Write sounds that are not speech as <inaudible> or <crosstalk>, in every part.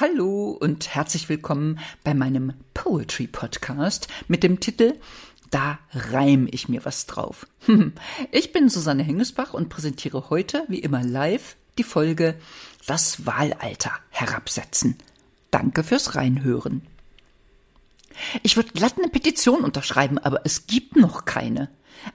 Hallo und herzlich willkommen bei meinem Poetry Podcast mit dem Titel Da reim ich mir was drauf. <laughs> Ich bin Susanne Hengesbach und präsentiere heute, wie immer live, die Folge Das Wahlalter herabsetzen. Danke fürs Reinhören. Ich würde glatt eine Petition unterschreiben, aber es gibt noch keine.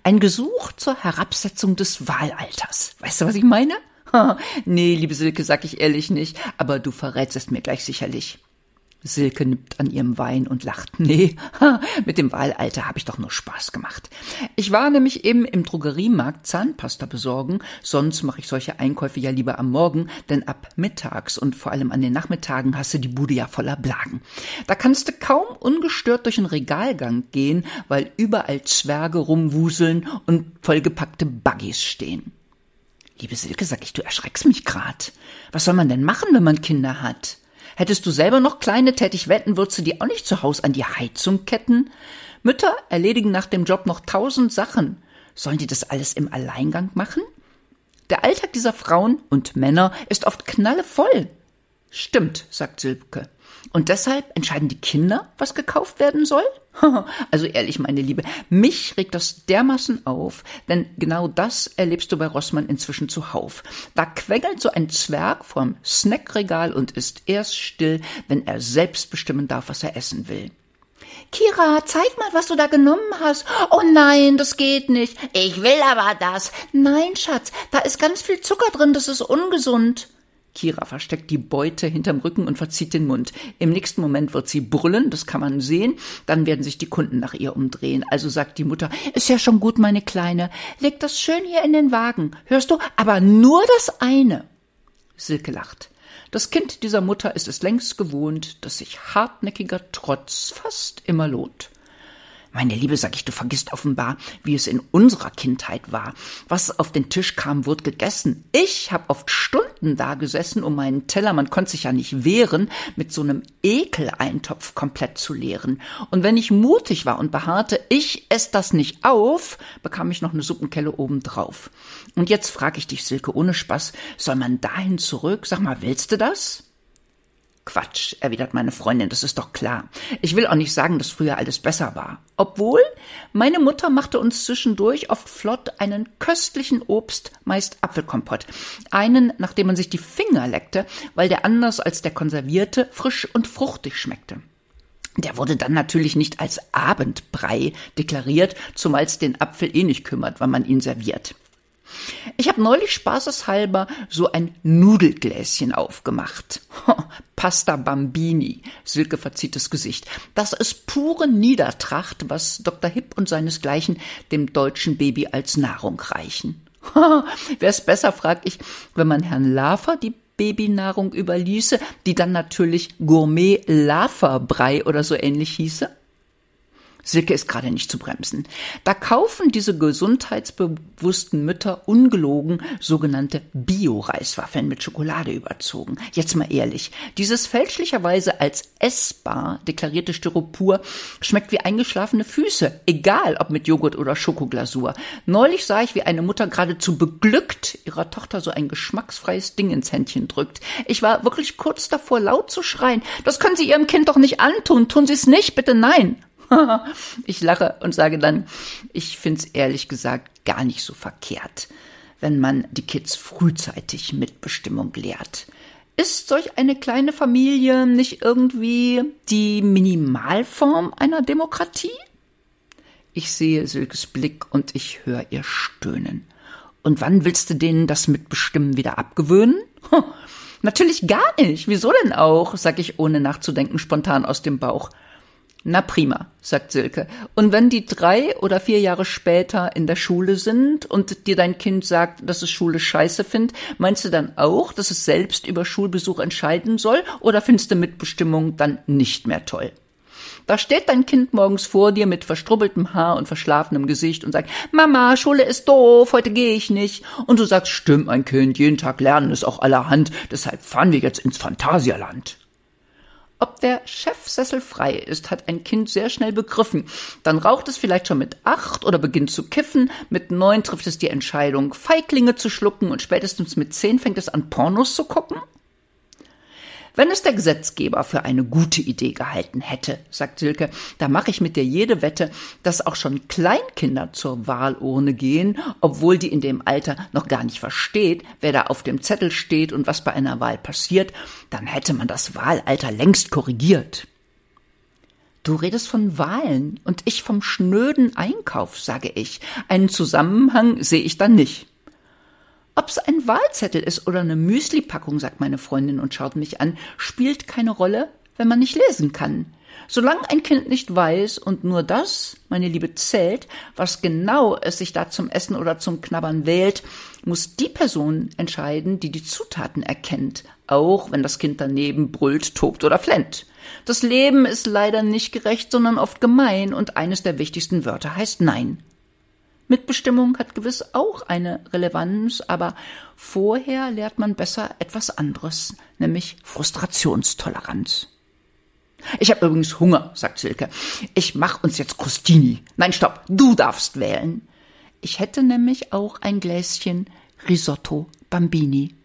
Ein Gesuch zur Herabsetzung des Wahlalters. Weißt du, was ich meine? <laughs> nee, liebe Silke, sag ich ehrlich nicht, aber du verrätst es mir gleich sicherlich. Silke nippt an ihrem Wein und lacht. <laughs> Nee, <laughs> mit dem Wahlalter habe ich doch nur Spaß gemacht. Ich war nämlich eben im Drogeriemarkt Zahnpasta besorgen, sonst mache ich solche Einkäufe ja lieber am Morgen, denn ab mittags und vor allem an den Nachmittagen hast du die Bude ja voller Blagen. Da kannst du kaum ungestört durch den Regalgang gehen, weil überall Zwerge rumwuseln und vollgepackte Buggies stehen. Liebe Silke, sag ich, du erschreckst mich grad. Was soll man denn machen, wenn man Kinder hat? Hättest du selber noch kleine, tätig wetten, würdest du die auch nicht zu Haus an die Heizung ketten? Mütter erledigen nach dem Job noch tausend Sachen. Sollen die das alles im Alleingang machen? Der Alltag dieser Frauen und Männer ist oft knallevoll. Stimmt, sagt Silke. Und deshalb entscheiden die Kinder, was gekauft werden soll? <laughs> Also ehrlich, meine Liebe, mich regt das dermaßen auf, denn genau das erlebst du bei Rossmann inzwischen zuhauf. Da quengelt so ein Zwerg vorm Snackregal und ist erst still, wenn er selbst bestimmen darf, was er essen will. Kira, zeig mal, was du da genommen hast. Oh nein, das geht nicht. Ich will aber das. Nein, Schatz, da ist ganz viel Zucker drin, das ist ungesund. Kira versteckt die Beute hinterm Rücken und verzieht den Mund. Im nächsten Moment wird sie brüllen, das kann man sehen. Dann werden sich die Kunden nach ihr umdrehen. Also sagt die Mutter, ist ja schon gut, meine Kleine. Leg das schön hier in den Wagen. Hörst du? Aber nur das eine. Silke lacht. Das Kind dieser Mutter ist es längst gewohnt, dass sich hartnäckiger Trotz fast immer lohnt. Meine Liebe, sag ich, du vergisst offenbar, wie es in unserer Kindheit war. Was auf den Tisch kam, wird gegessen. Ich habe oft Stunden da gesessen, um meinen Teller, man konnte sich ja nicht wehren, mit so einem Ekeleintopf komplett zu leeren. Und wenn ich mutig war und beharrte, ich ess das nicht auf, bekam ich noch eine Suppenkelle obendrauf. Und jetzt frage ich dich, Silke, ohne Spaß, soll man dahin zurück? Sag mal, willst du das? Quatsch, erwidert meine Freundin, das ist doch klar. Ich will auch nicht sagen, dass früher alles besser war. Obwohl, meine Mutter machte uns zwischendurch oft flott einen köstlichen Obst, meist Apfelkompott. Einen, nachdem man sich die Finger leckte, weil der anders als der konservierte frisch und fruchtig schmeckte. Der wurde dann natürlich nicht als Abendbrei deklariert, zumal es den Apfel eh nicht kümmert, wann man ihn serviert. Ich habe neulich spaßeshalber so ein Nudelgläschen aufgemacht. <laughs> Pasta Bambini, Silke verzieht das Gesicht. Das ist pure Niedertracht, was Dr. Hipp und seinesgleichen dem deutschen Baby als Nahrung reichen. <laughs> Wäre es besser, frag ich, wenn man Herrn Lafer die Babynahrung überließe, die dann natürlich Gourmet Laferbrei oder so ähnlich hieße? Silke ist gerade nicht zu bremsen. Da kaufen diese gesundheitsbewussten Mütter ungelogen sogenannte Bio-Reiswaffeln mit Schokolade überzogen. Jetzt mal ehrlich, dieses fälschlicherweise als essbar deklarierte Styropor schmeckt wie eingeschlafene Füße, egal ob mit Joghurt oder Schokoglasur. Neulich sah ich, wie eine Mutter geradezu beglückt ihrer Tochter so ein geschmacksfreies Ding ins Händchen drückt. Ich war wirklich kurz davor, laut zu schreien. Das können Sie Ihrem Kind doch nicht antun. Tun Sie es nicht, bitte nein. <laughs> ich lache und sage dann, ich find's ehrlich gesagt gar nicht so verkehrt, wenn man die Kids frühzeitig Mitbestimmung lehrt. Ist solch eine kleine Familie nicht irgendwie die Minimalform einer Demokratie? Ich sehe Silkes Blick und ich höre ihr stöhnen. Und wann willst du denen das Mitbestimmen wieder abgewöhnen? <laughs> Natürlich gar nicht. Wieso denn auch? sag ich ohne nachzudenken spontan aus dem Bauch. Na prima, sagt Silke. Und wenn die drei oder vier Jahre später in der Schule sind und dir dein Kind sagt, dass es Schule scheiße findet, meinst du dann auch, dass es selbst über Schulbesuch entscheiden soll oder findest du Mitbestimmung dann nicht mehr toll? Da steht dein Kind morgens vor dir mit verstrubbeltem Haar und verschlafenem Gesicht und sagt, Mama, Schule ist doof, heute gehe ich nicht. Und du sagst, stimmt, mein Kind, jeden Tag lernen ist auch allerhand, deshalb fahren wir jetzt ins Phantasialand. Ob der Chefsessel frei ist, hat ein Kind sehr schnell begriffen. Dann raucht es vielleicht schon mit acht oder beginnt zu kiffen. Mit neun trifft es die Entscheidung, Feiglinge zu schlucken und spätestens mit zehn fängt es an, Pornos zu gucken. Wenn es der Gesetzgeber für eine gute Idee gehalten hätte, sagt Silke, da mache ich mit dir jede Wette, dass auch schon Kleinkinder zur Wahlurne gehen, obwohl die in dem Alter noch gar nicht versteht, wer da auf dem Zettel steht und was bei einer Wahl passiert, dann hätte man das Wahlalter längst korrigiert. Du redest von Wahlen und ich vom schnöden Einkauf, sage ich. Einen Zusammenhang sehe ich da nicht. Ob es ein Wahlzettel ist oder eine Müsli-Packung, sagt meine Freundin und schaut mich an, spielt keine Rolle, wenn man nicht lesen kann. Solange ein Kind nicht weiß und nur das, meine Liebe, zählt, was genau es sich da zum Essen oder zum Knabbern wählt, muss die Person entscheiden, die die Zutaten erkennt, auch wenn das Kind daneben brüllt, tobt oder flennt. Das Leben ist leider nicht gerecht, sondern oft gemein und eines der wichtigsten Wörter heißt Nein. Mitbestimmung hat gewiss auch eine Relevanz, aber vorher lehrt man besser etwas anderes, nämlich Frustrationstoleranz. Ich habe übrigens Hunger, sagt Silke. Ich mach uns jetzt Crostini. Nein, stopp, du darfst wählen. Ich hätte nämlich auch ein Gläschen Risotto Bambini.